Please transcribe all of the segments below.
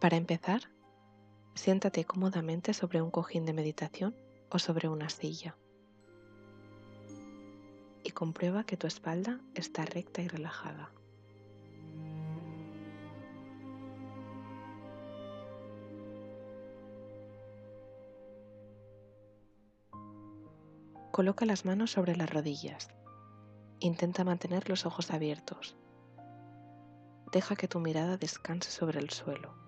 Para empezar, siéntate cómodamente sobre un cojín de meditación o sobre una silla y comprueba que tu espalda está recta y relajada. Coloca las manos sobre las rodillas. Intenta mantener los ojos abiertos. Deja que tu mirada descanse sobre el suelo.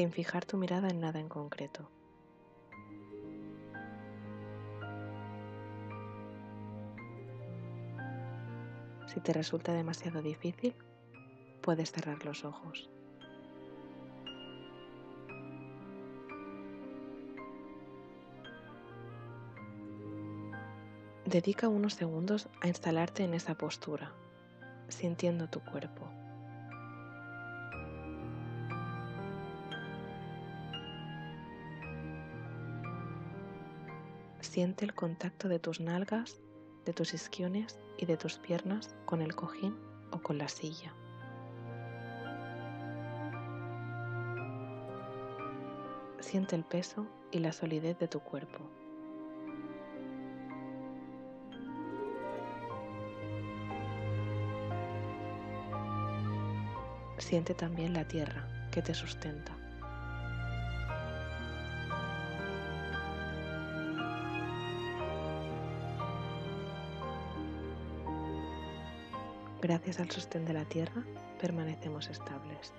Sin fijar tu mirada en nada en concreto. Si te resulta demasiado difícil, puedes cerrar los ojos. Dedica unos segundos a instalarte en esa postura, sintiendo tu cuerpo. Siente el contacto de tus nalgas de tus isquiones y de tus piernas con el cojín o con la silla. Siente el peso y la solidez de tu cuerpo. Siente también la tierra que te sustenta. Gracias al sostén de la Tierra permanecemos estables.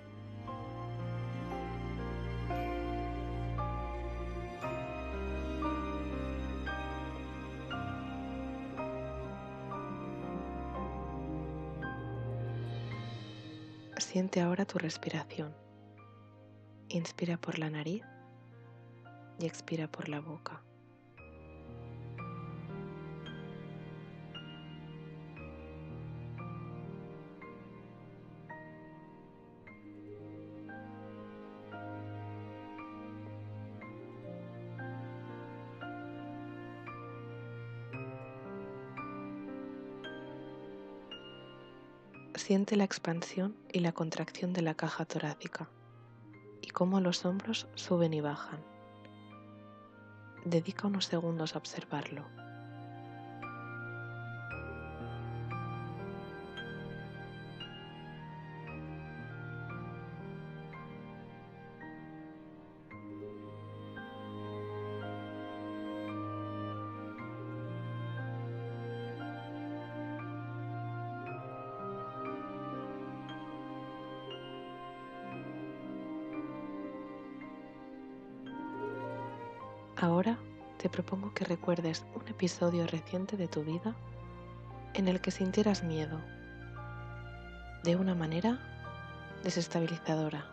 Siente ahora tu respiración. Inspira por la nariz y expira por la boca. Siente la expansión y la contracción de la caja torácica y cómo los hombros suben y bajan. Dedica unos segundos a observarlo. Ahora te propongo que recuerdes un episodio reciente de tu vida en el que sintieras miedo de una manera desestabilizadora.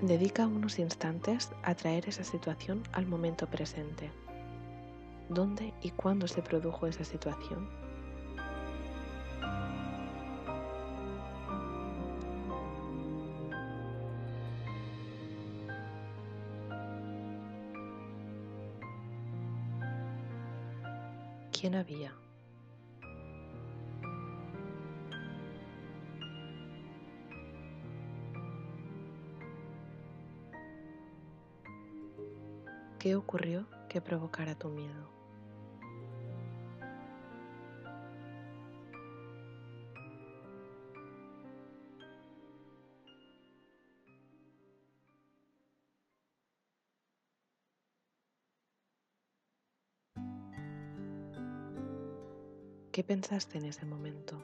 Dedica unos instantes a traer esa situación al momento presente. ¿Dónde y cuándo se produjo esa situación? Quién había. ¿Qué ocurrió que provocara tu miedo? ¿Qué pensaste en ese momento?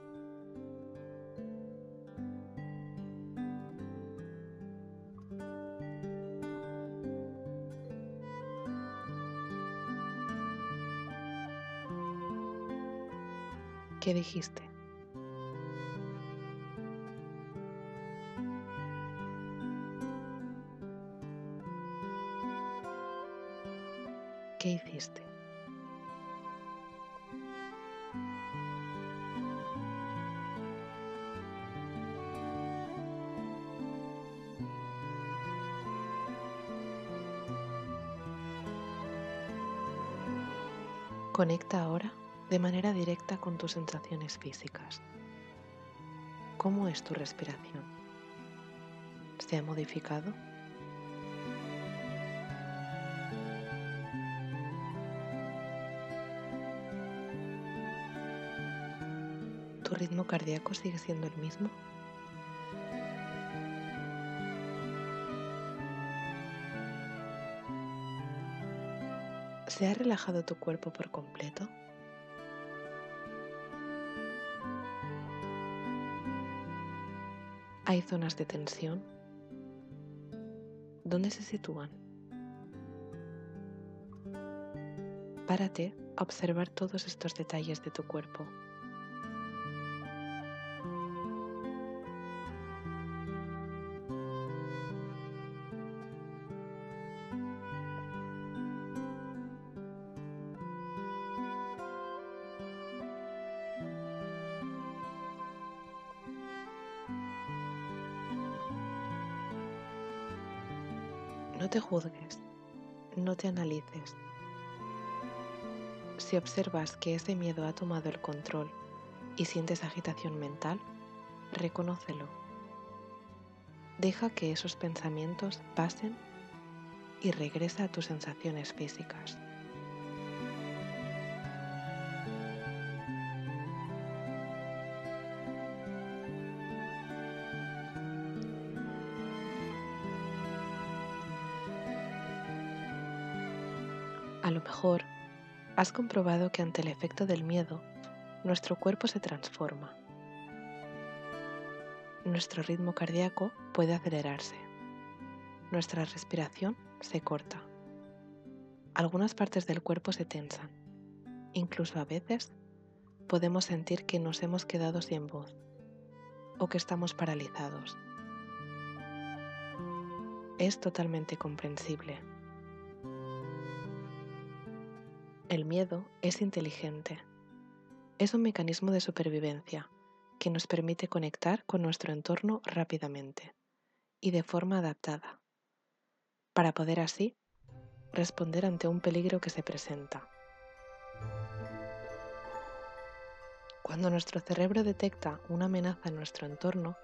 ¿Qué dijiste? ¿Qué hiciste? Conecta ahora de manera directa con tus sensaciones físicas. ¿Cómo es tu respiración? ¿Se ha modificado? ¿Tu ritmo cardíaco sigue siendo el mismo? ¿Se ha relajado tu cuerpo por completo? ¿Hay zonas de tensión? ¿Dónde se sitúan? Párate a observar todos estos detalles de tu cuerpo. No te juzgues, no te analices. Si observas que ese miedo ha tomado el control y sientes agitación mental, reconócelo. Deja que esos pensamientos pasen y regresa a tus sensaciones físicas. A lo mejor has comprobado que ante el efecto del miedo, nuestro cuerpo se transforma. Nuestro ritmo cardíaco puede acelerarse. Nuestra respiración se corta. Algunas partes del cuerpo se tensan. Incluso a veces podemos sentir que nos hemos quedado sin voz o que estamos paralizados. Es totalmente comprensible El miedo es inteligente. Es un mecanismo de supervivencia que nos permite conectar con nuestro entorno rápidamente y de forma adaptada, para poder así responder ante un peligro que se presenta. Cuando nuestro cerebro detecta una amenaza en nuestro entorno,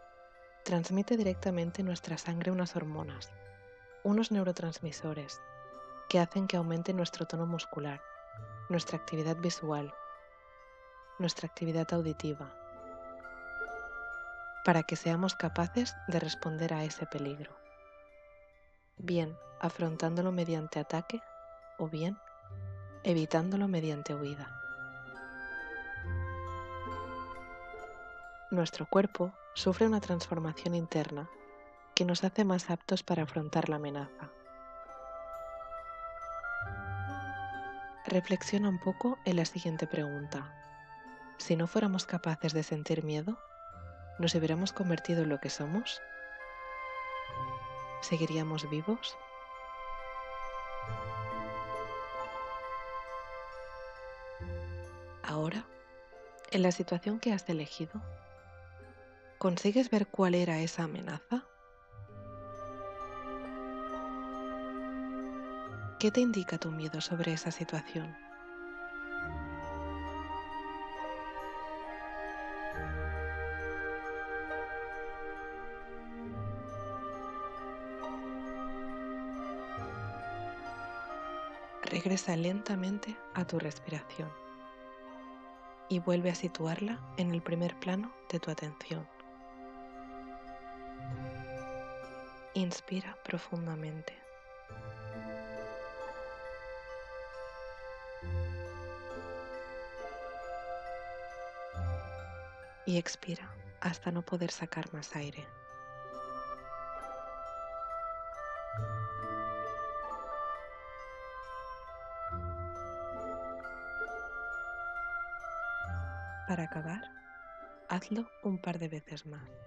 transmite directamente en nuestra sangre unas hormonas, unos neurotransmisores, que hacen que aumente nuestro tono muscular nuestra actividad visual, nuestra actividad auditiva, para que seamos capaces de responder a ese peligro, bien afrontándolo mediante ataque o bien evitándolo mediante huida. Nuestro cuerpo sufre una transformación interna que nos hace más aptos para afrontar la amenaza. Reflexiona un poco en la siguiente pregunta. Si no fuéramos capaces de sentir miedo, ¿nos hubiéramos convertido en lo que somos? ¿Seguiríamos vivos? Ahora, en la situación que has elegido, ¿consigues ver cuál era esa amenaza? ¿Qué te indica tu miedo sobre esa situación? Regresa lentamente a tu respiración y vuelve a situarla en el primer plano de tu atención. Inspira profundamente. Y expira hasta no poder sacar más aire. Para acabar, hazlo un par de veces más.